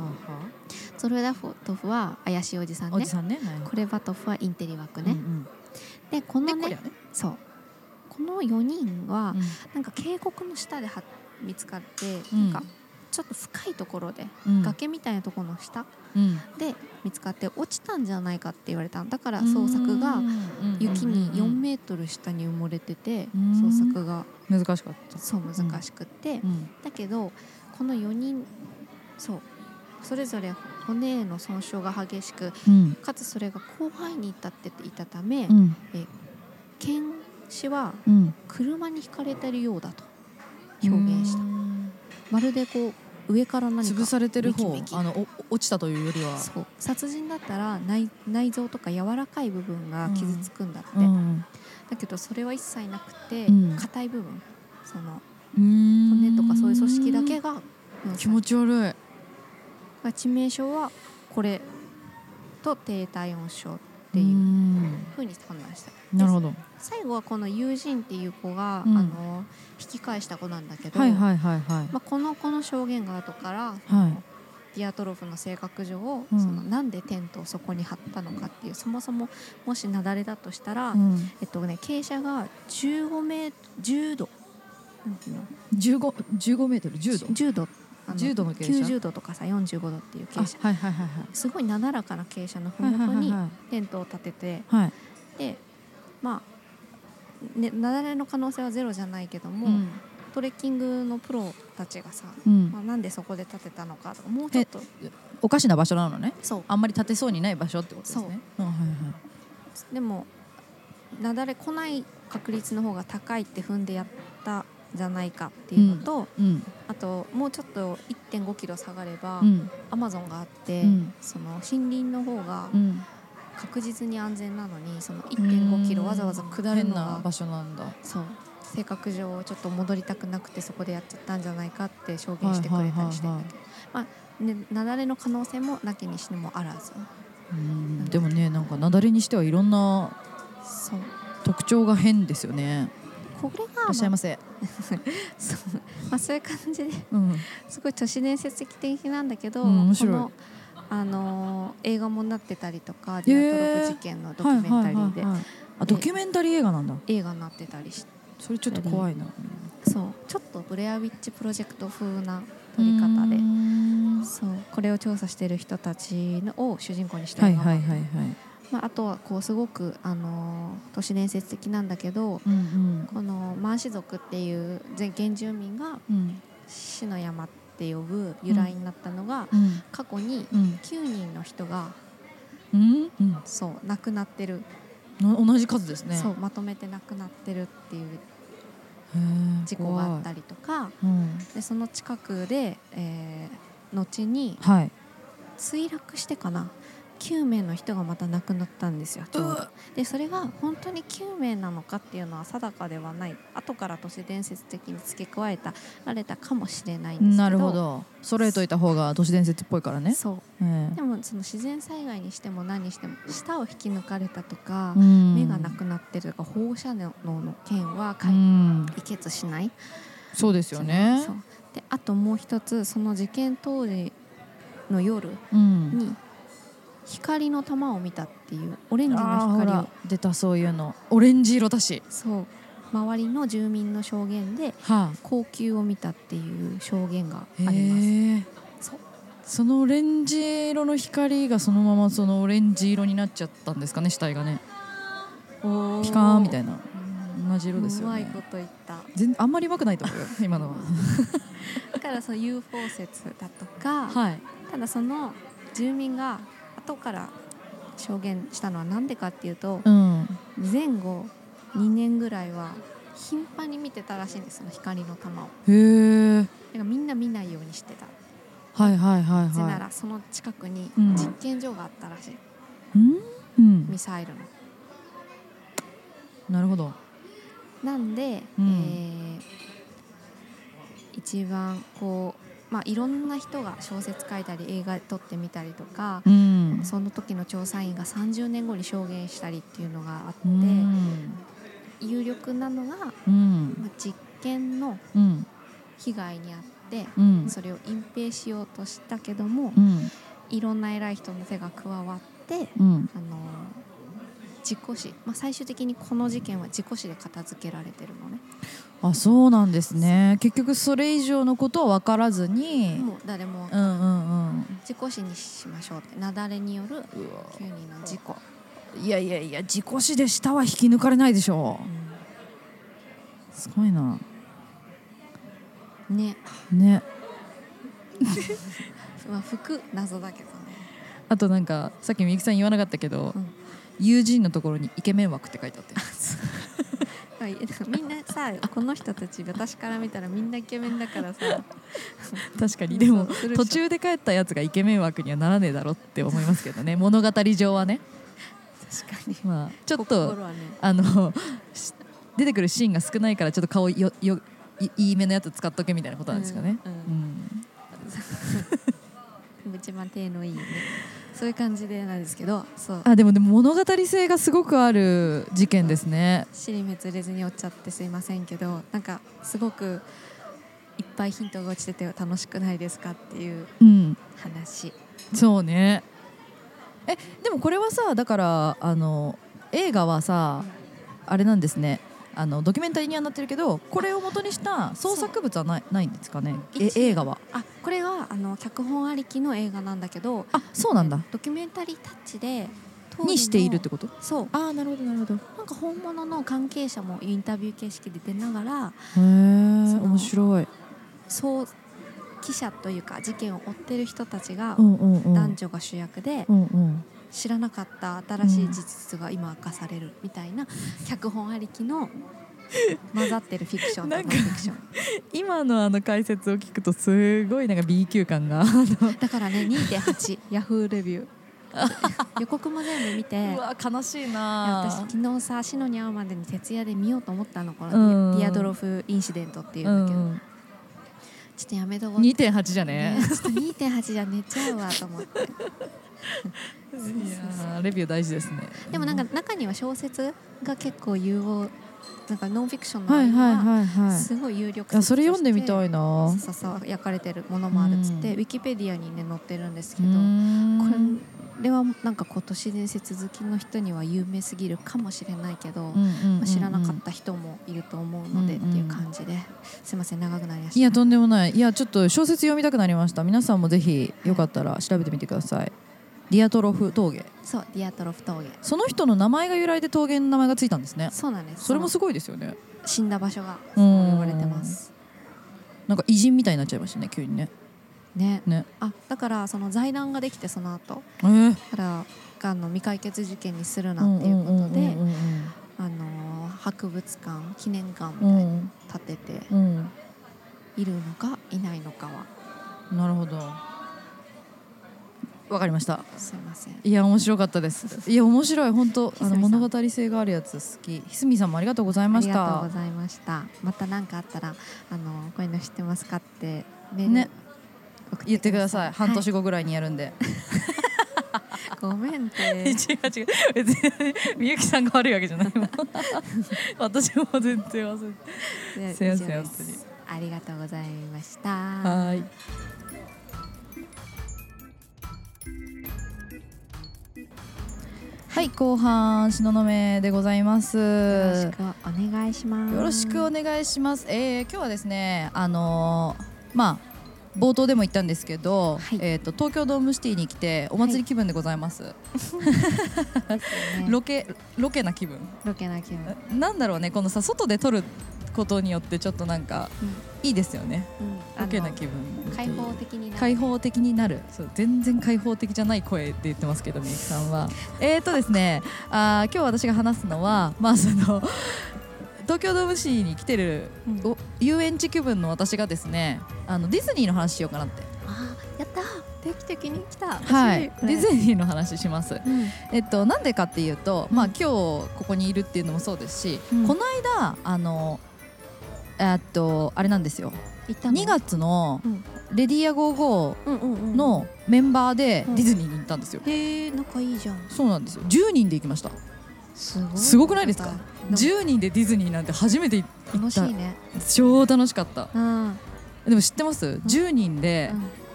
ゾロダトフは怪しいおじさんね。
ね。はい。
コレバトフはインテリ枠ね、
うんうん
でこのね
ね。
そう。この4人は、
うん。
なんか渓谷の下では見つかって、
うん。
なんかちょっと深いところで、
うん。
崖みたいなところの下
うん。
で見つかって落ちたんじゃないかって言われたのだから捜索が雪に4メートル下に埋もれてて
うん。
捜索が
難しかった。
そう難しくって、
うん。
だけどこの4人そう。それぞれ骨への損傷が激しく
うん。
かつそれが広範囲に至っていたため、
うん。
剣士は
うん。
車にひかれてるようだと表現した。まるでこう上から何か
潰されてる方あのお落ちたというよりは。
殺人だったら内内臓とか柔らかい部分が傷つくんだって、
うん。
だけどそれは一切なくて
うん。
硬、い部分。その
骨
骨とかそういう組織だけが
気持ち悪い
が致命傷はこれと低体温症って
う
いうん。ふうに判断した。
なるほど。
最後はこの友人っていう子が、
うん。
あの引き返した子なんだけど、
はいはいはいはい。
まあ、この子の証言が後から、
はい。
ディアトロフの性格上、
うん。
そのなんでテントをそこに張ったのかっていうそもそももし雪崩だとしたら、
うん。
えっとね、傾斜が15メー10度。なんていうの
？15 15メートル10度
？10度。あ
10度の傾斜
？90度とかさ45度っていう傾
あ
斜
はいはいはい。
すごいなだらかな傾斜のふ
はいはい
もとに
はい。
テントを立てて
はい。はい
でまあね、雪崩の可能性はゼロじゃないけども、
うん。
トレッキングのプロたちがさ、
うん。
まあ、なんでそこで立てたのかとかもうちょっと
おかしな場所なのね？
そう。
あんまり立てそうにない場所ってことですね？う。んはいはい
でも雪崩来ない確率の方が高いって踏んでやったじゃないかっていうのと、
うん
あともうちょっと1 5キロ下がれば、
うん。
アマゾンがあって、
うん。
その森林の方が
うん。
確実に安全なのにその1 5キロわざわざ下るのが
変な場所なんだ。
そう。性格上ちょっと戻りたくなくてそこでやっちゃったんじゃないかって証言してくれたりしてるんだけど、まあね、雪崩の可能性もなきにしもあらず。
うんでもねなんか雪崩にしてはいろんな特徴が変ですよね
これが
いらっしゃいませ。<laughs>
そうまあ、そういう感じで
うん。
すごい都市伝説的なんだけど、
うん
この、あのー映画もなってたりとかディアトロフ事件のドキュメンタリーで
はいはいはいはい。あドキュメンタリー映画なんだ。
映画になってたりして
それちょっと怖いな。
そう。ちょっとブレアウィッチプロジェクト風な撮り方で
うん。
そう。これを調査している人たちのを主人公にした
はい
映画
はいはいはい
まあ、あとはこうすごく、あのー都市伝説的なんだけど
うんうん。
このマンシ族っていう全原住民が
うん。
死の山って呼ぶ由来になったのが、
うん。
過去に
うん。
9人の人が
うん？うん。
そう亡くなってる、
な同じ数ですね。
そうまとめて亡くなってるっていう事故があった
り
りとか
うん。
でその近くで、えー後に
はい。
墜落してかな9名の人がまた亡くなったんですよちょうど。でそれが本当に9名なのかっていうのは定かではない。後から都市伝説的に付け加えたられたかもしれないんですけど。
なるほど。揃えといた方が都市伝説っぽいからね。
そう。
ええ。
でもその自然災害にしても何にしても舌を引き抜かれたとか、
うん。
目がなくなってるとか放射能の件は
う
解
ん
決しない、
そうですよね。
であともう一つその事件当時の夜
うん。
に光の玉を見たっていうオレンジの光を
ら。出たそういうの。オレンジ色だし。
そう。周りの住民の証言で
は
高級を見たっていう証言があ
あ
ります。
へえ
そう。
そのオレンジ色の光がそのままそのオレンジ色になっちゃったんですかね死体がね。ピカーンみたいな。同じ色ですよね。
うまいこと言った。
全あんまりうまくないと思うよ <laughs> 今のは。
だからその UFO 説だとか、
はい。
ただその住民が後から証言したのは何でかっていうと
うん。
前後2年ぐらいは頻繁に見てたらしいんですその光の玉を。
へえ。
みんな見ないようにしてた。
はいはいはい
なぜな
は
らその近くに
うん。
実験場があったらしい、
いうんうん。
ミサイルの。
なるほど。
なんで、
うん。
えー一番こう、まあ、いろんな人が小説書いたり映画撮ってみたりとか、
うん。
その時の調査員が30年後に証言したりっていうのがあって、
うん。
有力なのが、ま
うん。
あ、実験の
うん。
被害にあって、
うん。
それを隠蔽しようとしたけども、
うん。
いろんな偉い人の手が加わって、
うん。
あの事故死、まあ、最終的にこの事件は事故死で片付けられてるのね
あそうなんですね。結局それ以上のことは分からずに。
もう誰も
うんうん
事故死にしましょうって。雪崩による9人の事故、
うんいやいやいや事故死で下は引き抜かれないでしょう。すごいな。
ね。
ね。<laughs>
まあ服謎だけどね。
あとなんかさっきみゆきさん言わなかったけど、
うん。
友人のところにイケメン枠って書いてあって。
は <laughs> いみんなさこの人たち私から見たらみんなイケメンだからさ。<laughs>
確かにでも途中で帰ったやつがイケメン枠にはならねえだろって思いますけどね。物語上はね。
確かに。
まあちょっと
ね。
あのし出てくるシーンが少ないからちょっと顔よよいいいめのやつ使っとけみたいなことなんですかね。
うん
うん。<laughs>
一番手のいいねそういう感じでなんですけどそう
あでもでも物語性がすごくある事件ですね。
尻滅裂に落ちちゃってすいませんけどなんかすごくいっぱいヒントが落ちてて楽しくないですかっていう
うん、
話
そうね。えでもこれはさだからあの映画はさあれなんですね。あのドキュメンタリーにはなってるけどこれを元にした創作物はないないんですかね？え
一
映画は？
あこれはあの脚本ありきの映画なんだけど
あそうなんだ。
ドキュメンタリータッチで
にしているってこと？
そう。
ああなるほどなるほど。へ
なんか本物の関係者もインタビュー形式で出ながら
え
その
面白い。
そう記者というか事件を追ってる人たちが男女が主役で
うんうん
知らなかった新しい事実が今明かされるみたいな脚本ありきの <laughs> 混ざってるフィクションとノンフィクション。
今のあの解説を聞くとすごいなんか B 級感が。<laughs>
だからね2.8ヤフーレビュー。<laughs> 予告も全部見て
うわ悲しいな。
私昨日さ「シノに会うまでに徹夜で見ようと思ったのこ
うん。
のディアドロフインシデントっていうんだけど、
うん。
ちょっとやめとこう。って
2.8じゃね。
ねちょっと2.8じゃ寝ちゃうわと思って
いやーレビュー大事ですね。
でもなんか中には小説が結構有望なんかノンフィクションの
はいはい
は
はい。はい
すごい有力
いやそれ読んでみたいな。
ささ焼かれてるものもあるっつって、
うん。
ウィキペディアにね載ってるんです
う
けど、こ
ん。
れはなんか今年伝説好きの人には有名すぎるかもしれないけど、まあ、知らなかった人もいると思うのでっていう感じで、すいません長くなりました。
いやとんでもない。いやちょっと小説読みたくなりました。皆さんもぜひよかったら調べてみてくださいディアトロフ峠。
そうディアトロフ峠。
その人の名前が由来で峠の名前がついたんですね。
そうなんです。
それもす
ご
ごいですよね。
死んだ場所が
う
そうん呼ばれてます。
なんか偉人みたいになっちゃいましたね急にね。
ね。
ね。
あだからその財団ができてその後
えー
だからがんの未解決事件にするなっていうことであのー博物館記念館みたいに建てて
うん。
いるのかいないのかは。
なるほどわかりました。
すいません。
いや面白かったです。いや面白い。本当あの物語性があるやつ好き。ひすみさんもありがとうござい
あ
まし
りがとう
た
ございました。また何かあったらあのこういうの知ってますかってメール、
ね。
送
言ってください。半年
後、
後ぐらいにやるんで、
は <laughs> いごめんって。<laughs>
違う違う。別にみゆきさんが悪いわけじゃない <laughs> 私も全然忘れて。
です
いません本
すありがとうございました。
はーいはい後半東雲でございます
よろしくお願いします
よろしくお願いします。えー、今日はですね、あのーまあ冒頭でも言ったんですけど、
はい
えっ、と東京ドームシティに来てお祭り気分でございます。<laughs>
ね
ロケロケな気分。
ロケな気分、
なんだろうね、このさ外で撮ることによってちょっとなんかいいですよね。
うん、
ロケな気分。
開放的になる。
開放的になる。そう全然開放的じゃない声で言ってますけどみゆきさんは。<laughs> えーとですねあー今日私が話すのはまあその東京ドームシーに来てる、
うん。
お遊園地気分の私がですねあのディズニーの話しようかなって。
あやった。定期的に来た。
はい。ディズニーの話します。
うん。
えっとなんでかっていうと、まあ
うん
今日ここにいるっていうのもそうですし、
うん。
この間あのえっとあれなんですよ。
行ったの
？2月の
うん。
レディアゴーゴ
うんうんうん。
ーのメンバーで
うん。
ディズニーに行ったんですよ、
へえ仲いいじゃん。
そうなんですよ。10人で行きました。
すごい。
すごくないですか？
でも
10人でディズニーなんて初めて行った。
楽しいね。
超楽しかった。
うん。
でも知ってます？10人で、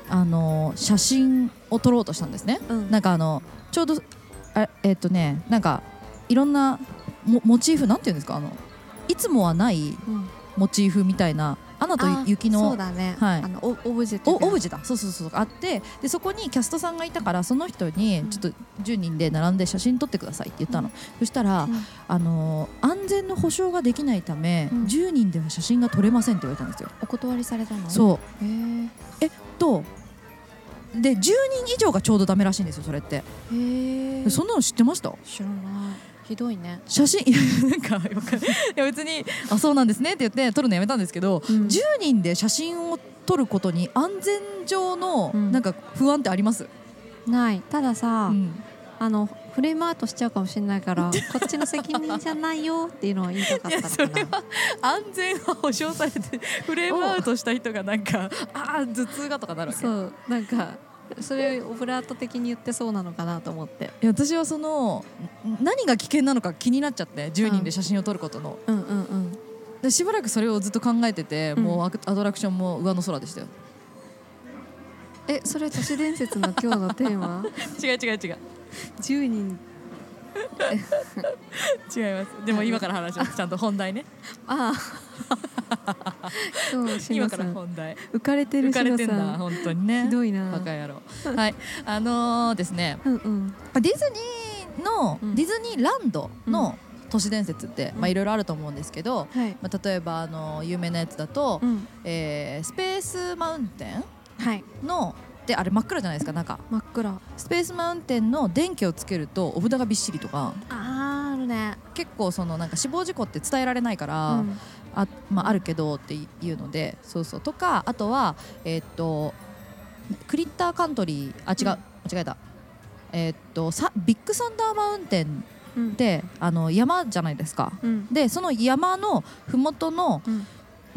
あの写真を撮ろうとしたんですね。
うん。
なんかあのちょうどあえっとねなんかいろんなモモチーフなんていうんですか？あのいつもはない
うん
モチーフみたいなアナと
あ
雪の
そうだね。
はい。
あのオオブジェ
おオブジェだ。そうそうそうあってでそこにキャストさんがいたからその人に
うん。
ちょっと10人で並んで写真撮ってくださいって言ったの、そしたら、
うん。
あのー安全の保証ができないため、
うん。
10人では写真が撮れませんって言われたんですよ、
お断りされたの？
そう。
へえ
とで10人以上がちょうどダメらしいんですよそれって。
へえ
そんなの知ってました？
知らないひどいね。
写真いや <laughs> なんかいいや別に「あそうなんですね」って言って撮るのやめたんですけど、
うん。
10人で写真を撮ることに安全上の
うん。
なんか不安ってあります、
ない。たださ、
うん。
あのフレームアウトしちゃうかもしれないから <laughs> こっちの責任じゃないよっていうのを言いたかったのかな。
安全は保証されてフレームアウトした人がなんかああ頭痛がとかなるわけ。
そうなんかそれをオブラート的に言ってそうなのかなと思って。
いや私はそのん何が危険なのか気になっちゃって10人で写真を撮ることの、
うんうんうん。
でしばらくそれをずっと考えてて、
うん。
もうアトラクションも上の空でしたよ。
えそれ都市伝説の今日のテーマ？<laughs>
違う違う違う。
10人 <laughs>
違います。でも今から話します。ちゃんと本題ね。
ああ今日し
今から本題。
浮かれてる
浮かれてんだ本当にね。
ひどいな。
バカ野郎。はい。あのーですね。
うんうん。
ディズニーの、
うん。
ディズニーランドの都市伝説って、いろいろあると思うんですけど、
はい。
まあ、例えばあの有名なやつだと、
うん。
えースペースマウンテ
はい
ンのであれ真っ暗じゃないですか中。
真っ暗。
スペースマウンテンの電気をつけるとお札がびっしりとか。
あーあるね。
結構そのなんか死亡事故って伝えられないから、
うん。
あまあ、あるけどっていうのでそうそう。とかあとはえーっとクリッターカントリーあ違う、間違えた。えーっとさビッグサンダーマウンテン
うん。
ってあの山じゃないですか。
うん。
でその山の麓の
うん。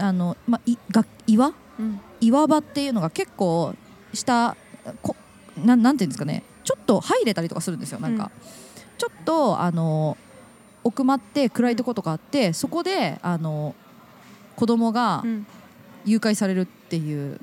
あの、まあ、いが岩？
うん。
岩場っていうのが結構下こなんなんていうんですかね。ちょっと入れたりとかするんですよなんか、ちょっとあの奥まって暗いとことかあってそこであの子供が
うん。
誘拐されるっていう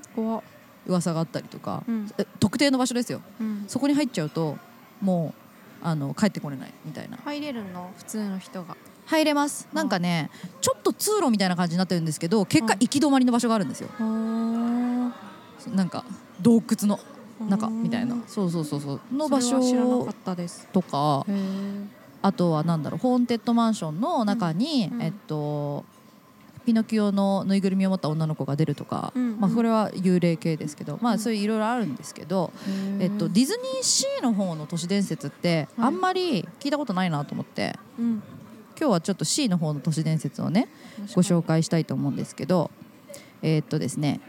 噂があったりとか、
うん。
え特定の場所ですよ。
うん。
そこに入っちゃうともうあの帰ってこれないみたいな。
入れるの？普通の人が。
入れます。なんかねちょっと通路みたいな感じになってるんですけど結果
うん。
行き止まりの場所があるんですよ。なんか洞窟の中みたいな。そうそうそうそう。の場
それは知らなか
所
ったです。
とか。あとはなんだろう。ホーンテッドマンションの中に、
うん。
えっとピノキオのぬいぐるみを持った女の子が出るとか、
うん
まあ、これは幽霊系ですけど、まあ、
うん。
そういういろいろあるんですけど、
へー。
えっと、ディズニーシーの方の都市伝説って
はい。
あんまり聞いたことないなと思って、
うん。
今日はちょっと C の方の都市伝説をねご紹介したいと思うんですけど。えっとですね。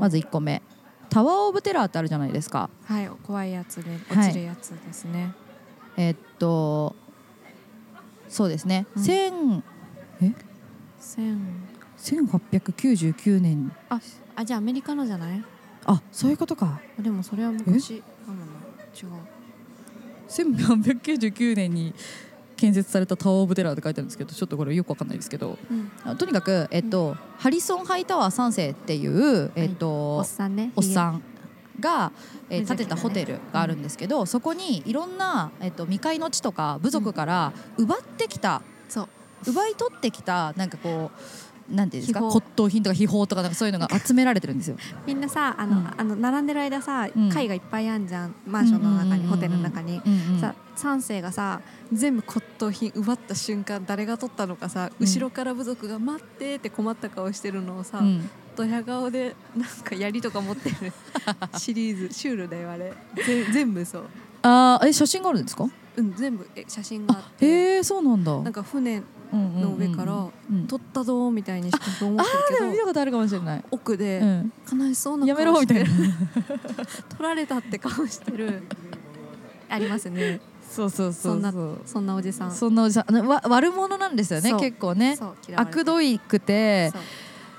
まず1個目タワー・オブ・テラーってあるじゃないですか。
はい怖いやつで
はい
落ちるやつですね、
えっとそうですね、
うん。
1000え？
千。
1899年。
ああじゃあアメリカのじゃない？
あそういうことか。
あでもそれは昔。かもな違う。
1899年に建設されたタワー・オブ・テラーって書いてあるんですけどちょっとこれよくわかんないですけど
うん。
あとにかく、えっとハリソン・ハイタワー3世っていう、えっと
おっさんね。
おっさんが、えー建てたホテルがあるんですけど、そこにいろんな、えっと未開の地とか部族から奪ってきた、
そう。
奪い取ってきたなんかこうなんていうんですか？骨董品とか秘宝とかなんかそういうのが <laughs> 集められてるんですよ。
みんなさあの、
うん。
あの並んでる間さ、
うん。
貝がいっぱいあんじゃん。マンションの中に、ホテルの中に、
うんうん
さ三世がさ全部骨董品奪った瞬間誰が取ったのかさ、
うん。
後ろから部族が「待って」って困った顔してるのをさ、
うん。
ドヤ顔でなんか槍とか持ってる。<laughs> シリーズシュールだよあれ。ぜ全部そう、
あーえ写真があるんですか？
うん、全部。え写真があ
あ
って。
へえそうなんだ。
なんか船
の
上から、取ったぞみたいにしか思ってるけど
見たことあるかもしれない、
奥で、悲しそうな
やめろみたいな
取られたって顔してるありますね
そうそう
そんな
そう
そんなおじさん
そんなおじさんわ悪者なんですよね結構ね悪どいくて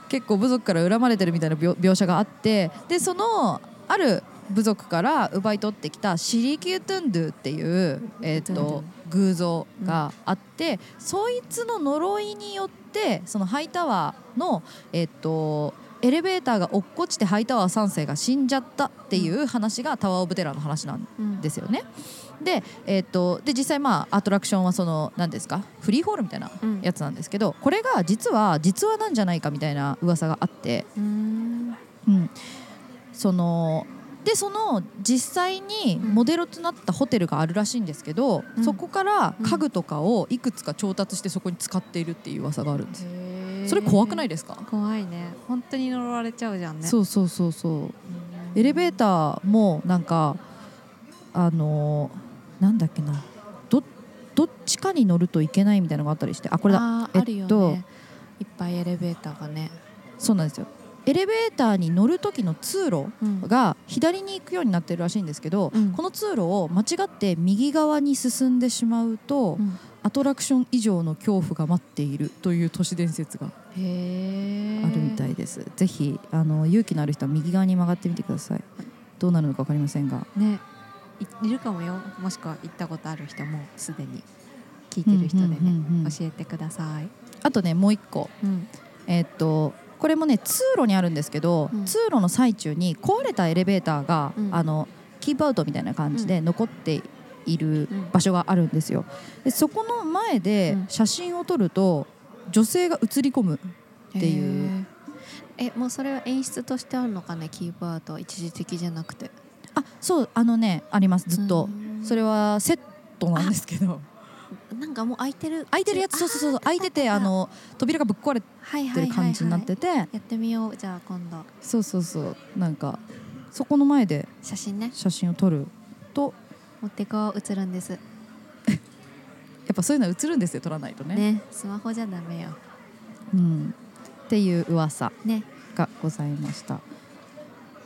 結構部族から恨まれてるみたいな描写があってでそのある部族から奪い取ってきたシリキュートゥンドゥっていう、えー、と偶像があって、そいつの呪いによってそのハイタワーの、えー、とエレベーターが落っこちてハイタワー3世が死んじゃったっていう話がタワー・オブ・テラーの話なん
うん
ですよね。で,、えー、とで実際まあアトラクションはその何ですかフリーホールみたいな
うん。
やつなんですけどこれが実は実話なんじゃないかみたいな噂があって、
うーん。
うん、そのでその実際にモデルとなったホテルがあるらしいんですけど、
うん。
そこから家具とかをいくつか調達してそこに使っているっていう噂があるんです。それ怖くないですか、
怖いね。本当に呪われちゃうじゃんね。
そうそうそうそう。
うん。
エレベーターもなんかあのーなんだっけな。どどっちかに乗るといけないみたいなのがあったりしてあこれだ。
あ
えっと。
ねいっぱいエレベーターがね。
そうなんですよエレベーターに乗る時の通路
うん。
が左に行くようになってるらしいんですけど、
うん。
この通路を間違って右側に進んでしまうと、
うん。
アトラクション以上の恐怖が待っているという都市伝説があるみたいです、ぜひあの勇気のある人は右側に曲がってみてください。どうなるのか分かりませんが。
ね。いいるかもよ。もしくは行ったことある人もすでに。聞いてる人でね、教えてください、
あとねもう一個。
うん。
えーっとこれもね通路にあるんですけど、
うん。
通路の最中に壊れたエレベーターが、
うん。
あのキープアウトみたいな感じで残っている
うん
場所があるんですよ。でそこの前で
うん。
写真を撮ると女性が映り込むっていう。
えもうそれは演出としてあるのかねキープアウトは一時的じゃなくて。
あそうあのねありますずっと。
うん。
それはセットなんですけど
なんかもう開いてる
開いてるやつそうそうそう開いててあの扉がぶっ壊れ
はいはいはい、
てる感じになってて。
やってみよう。じゃあ今度。
そうそうそう。なんかそこの前で
写真ね。
写真を撮ると
持ってこう映るんです。<laughs>
やっぱそういうのは映るんですよ撮らないとね。
ねスマホじゃダメよ。
うん、っていう噂
ね。
がございました。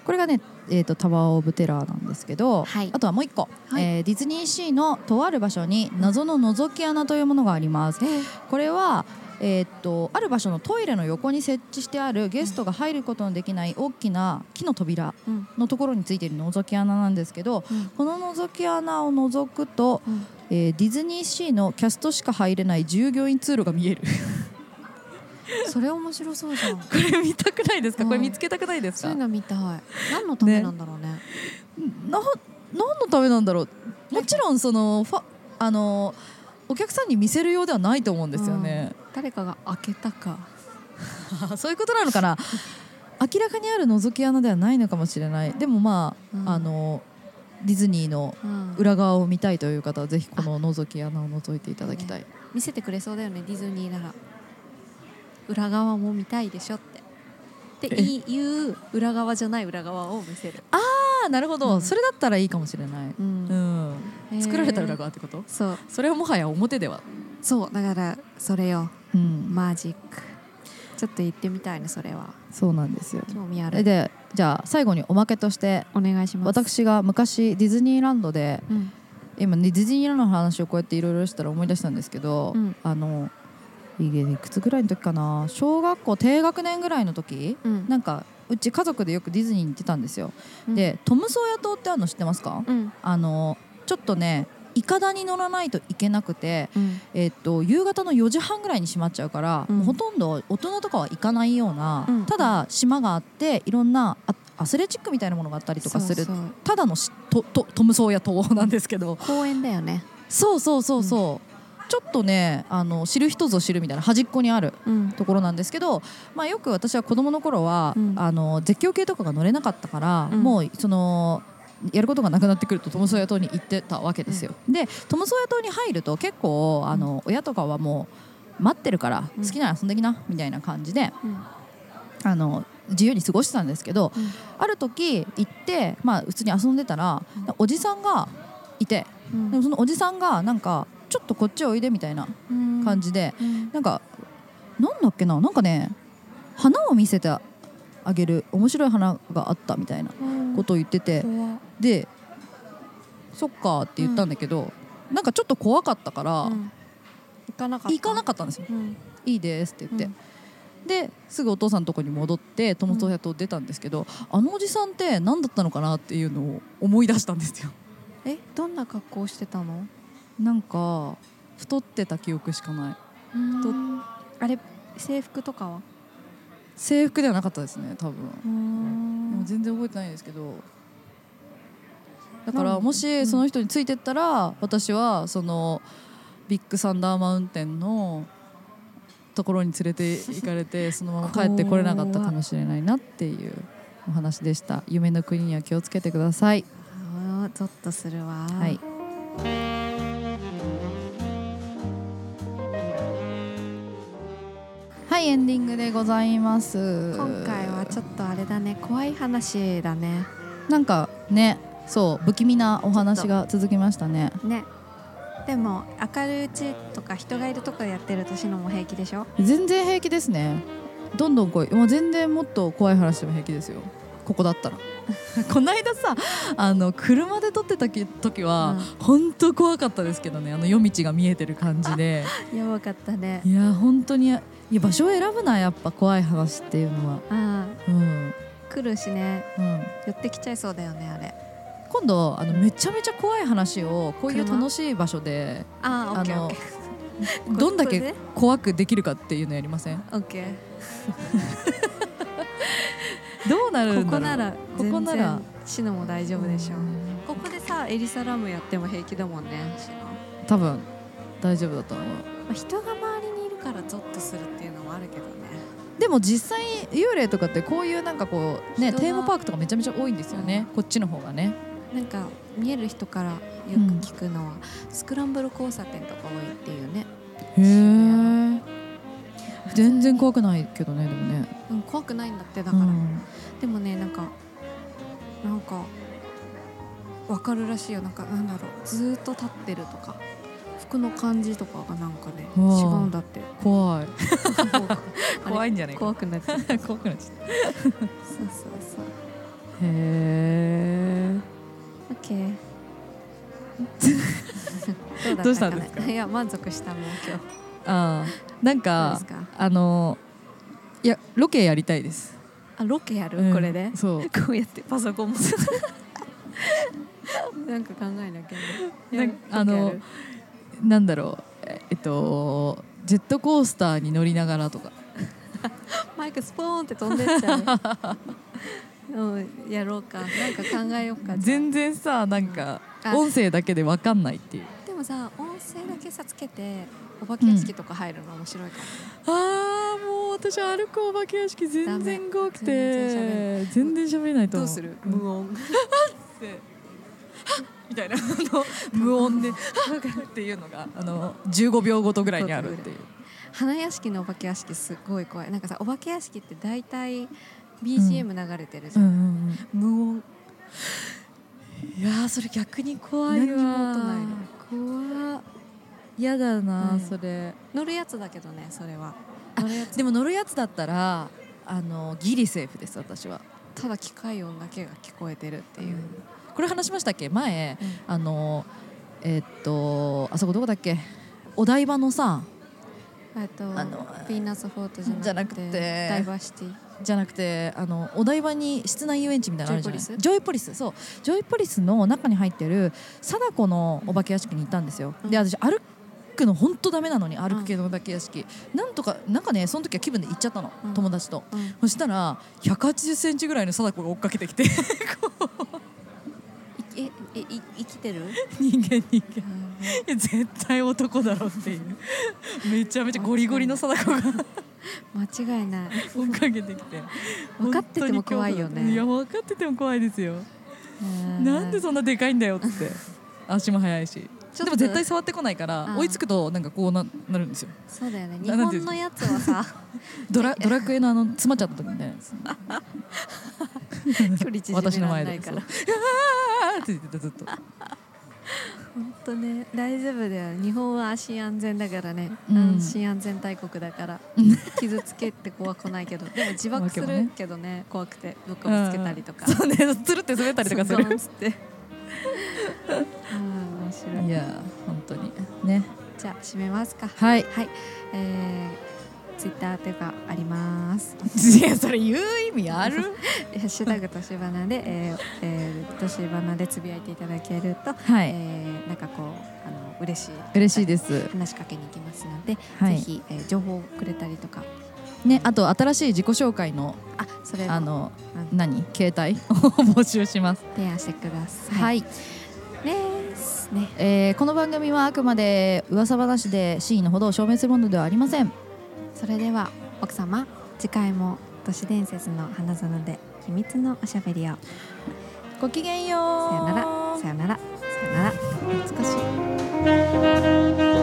これがね、えー、とタワー・オブ・テラーなんですけど、
はい。
あとはもう一個、
はい。
えーディズニーシーのとある場所に謎の覗き穴というものがあります。これはえーっとある場所のトイレの横に設置してあるゲストが入ることのできない大きな木の扉
うん。
のところについている覗き穴なんですけど
うん。
この覗き穴を覗くと、
うん。
えーディズニーシーのキャストしか入れない従業員通路が見える <laughs>
それ面白そうじゃん。
これ見たくないですか、
うん。
これ見つけたくないですか？
そういうの見たい。何のためなんだろうね？
な何のためなんだろう？もちろんそのファあのお客さんに見せるようではないと思うんですよね、
誰かが開けたか。<laughs>
そういうことなのかな？明らかにある覗き穴ではないのかもしれない。でもまあ、
うん。
あのディズニーの
うん。
裏側を見たいという方はぜひこの覗き穴を覗いていただきたい、
見せてくれそうだよねディズニーなら裏側も見たいでしょって。ってう裏側じゃない裏側を見せる、
ああなるほど、
うん。
それだったらいいかもしれない、
うん。
うん。作られた裏側ってこと？
そう。
それはもはや表では、
そう。だからそれよ。
うん。
マジック。ちょっと行ってみたいねそれは。
そうなんですよ。
興味ある。
でじゃあ最後におまけとして
お願いします。
私が昔ディズニーランドで
うん。
今ねディズニーランドの話をこうやっていろいろしたら思い出したんですけど、
うん。
あのいいくつぐらいの時かな？小学校低学年ぐらいの時？
うん。
なんかうち家族でよくディズニーに行ってたんですよ、
うん。
でトムソーヤ島ってあるの知ってますか、
うん。
あのちょっとねいかだに乗らないといけなくて、
うん。
えっと夕方の4時半ぐらいに閉まっちゃうから、ほとんど大人とかは行かないような、
うん。
ただ島があっていろんなあアスレチックみたいなものがあったりとかするただのしととトムソーヤ島なんですけど。
公園だよね。
そうそうそうそう、ちょっとねあの知る人ぞ知るみたいな端っこにある
うん。
ところなんですけど、まあ、よく私は子供の頃は、
うん。
あの絶叫系とかが乗れなかったから、
うん。
もうそのやることがなくなってくるとトムソーヤ島に行ってたわけですよ。でトムソーヤ島に入ると結構あの、親とかはもう待ってるから
うん。
好きなら遊んできなみたいな感じで
うん。
あの自由に過ごしてたんですけど、
うん。
ある時行って、まあ、普通に遊んでたら、
うん。
おじさんがいて
うん。
でもそのおじさんがなんかちょっとこっちおいでみたいな感じで、
うん。
なんかなんだっけななんかね花を見せてあげる面白い花があったみたいな
うん。
ことを言ってて、でそっかって言ったんだけど、なんかちょっと怖かったから、
うん。行かなかった。
行かなかったんですよ。
うん。
いいですって言って、ですぐお父さんのとこに戻ってトムソーヤ島出たんですけど、あのおじさんって何だったのかなっていうのを思い出したんですよ。
えどんな格好してたの？
なんか太ってた記憶しかない。
うん。あれ制服とかは？
制服ではなかったですね多分。でも全然覚えてないんですけど。だからもしその人についてったら私はそのビッグサンダーマウンテンのところに連れて行かれて <laughs> そのまま帰ってこれなかったかもしれないなっていうお話でした。夢の国には気をつけてください。
ゾッとするわ。
はいはいはいエンディングでございます。
今回はちょっとあれだね怖い話だね。
なんかねそう不気味なお話が続きましたね。
ね。でも明るいうちとか人がいるとこでやってるとしのも平気でしょ？
全然平気ですね。どんどんこうもう全然もっと怖い話でも平気ですよ。ここだったら <laughs> この間さあの車で撮ってた時時は、本当怖かったですけどね。あの夜道が見えてる感じで。<laughs>
やばかったね。
いや本当にいや場所を選ぶなやっぱ怖い話っていうのは。
うん。
うん。
来るしね。
うん。
寄ってきちゃいそうだよねあれ。
今度あのめちゃめちゃ怖い話をこういう楽しい場所で
あ
あのどんだけ怖くできるかっていうのやりません？
オッケ <laughs>
どうなる
ここなら
こ
全
こなら。
然シノも大丈夫でしょここでさエリサラムやっても平気だもんねシノ。
多分大丈夫だと思う。
まあ人が周りにいるからゾッとするっていうのもあるけどね。
でも実際幽霊とかってこういうなんかこうねテーマパークとかめちゃめちゃ多いんですよね、こっちの方がね。
なんか見える人からよく聞くのは、スクランブル交差点とか多いっていうね、
へえ全然怖くないけどねでもね。
うん、怖くないんだってだ
だ
から、でもねなんかなんかわかるらしいよ。なんかなんだろう。ずーっと立ってるとか服の感じとかがなんかね違うんだって。
怖い。<laughs>
怖
い。んじゃない
怖くなっちゃう。<laughs>
怖くなっちゃったへ
そうそうそう。
え
オッケー <laughs> どう
したんですか
いや満足したもん今日。
あーなんかあのいやロケやりたいです、
あロケやる、
うん。
これで？
そう。<laughs>
こうやってパソコンも <laughs> なんか考えなきゃね。
なんあのなんだろう。ええっとジェットコースターに乗りながらとか。<laughs>
マイクスポーンって飛んでっちゃう。うんやろうか。なんか考えようか。
全然さなんか
あ。
音声だけで分かんないっていう。
でもさ音声だけさつけてお化け屋敷とか入るの面白いかも、
あーもう私歩くお化け屋敷全然怖くて全然喋れないと思う。
無音。<laughs>
みたいなあの無音でっていうのがあの15秒ごとぐらいにあるっていう。
花屋敷のお化け屋敷すごい怖い。なんかさお化け屋敷って大体 BGM 流れてるじゃん、
うん。うん
無音
うん。いやーそれ逆に怖いわ怖嫌だな、
うん。
それ。
乗るやつだけどねそれは。
でも乗るやつだったらあのギリセーフです私は。
ただ機械音だけが聞こえてるっていう、
これ話しましたっけ？前
うん。
あのえーっとあそこどこだっけ？お台場のさ
えっと
あの
ヴィーナスフォートじゃなくて
じゃなくて
ダイバーシティ。
じゃなくてあのお台場に室内遊園地みたいなのあるじゃない？
ジョイポリス？
ジョイポリス。そう。ジョイポリスの中に入ってる貞子のお化け屋敷に行ったんですよ、
うん。
で私歩くの本当ダメなのに歩く系のお化け屋敷、なんとかなんかねその時は気分で行っちゃったの、
うん。
友達と。
うん。
そしたら1 8 0ンチぐらいの貞子が追っかけてきて。<laughs>
いええい生きてる？
人間人間。いや絶対男だろうっていう。めちゃめちゃゴリゴリの貞子が。<laughs>
間違いない。
追っかけてきて。
分かってても怖いよね。
いや分かってても怖いですよ。
うん。
なんでそんなでかいんだよって。足も速いしでも絶対触ってこないから
うん。
追いつくとなんかこうななるんですよ。
そうだよね。日本のやつはさ。<laughs>
ドラドラクエのあの詰まっちゃった時みたいな。<laughs>
距離縮
私の
めら
前でそう
れないから。
あーって言ってたずっと。
本当ね。大丈夫だよ。日本は安心安全だからね、
うん。
安心安全大国だから。傷つけて怖くないけど。でも自爆するけどね。怖くてどっかぶつけたりとか、
そうね。つるって滑ったりとかする。
つって。うん面白い。
いや本当に。ね。
じゃあ締めますか。
はい。
はい。えー、ツイッターというかあります。
いやそれ言う意味ある？<laughs>
ハッシュタグとしばなで、えーえー、としばなでつぶやいていただけると、
はい。
えーなんかこうあの嬉しい。
嬉しいです。
話しかけに行きますので、
はい。
ぜひ、えー情報をくれたりとか。
ねあと新しい自己紹介の
あそれも。
あの
うん。
何？携帯？<laughs> を募集します。
提案してください。
はい
ですね、
えー、この番組はあくまで噂話で真意のほどを証明するものではありません。
それでは奥様次回も都市伝説の花園で秘密のおしゃべりを。
ごきげんよう。
さよなら。さよなら。さよなら。少し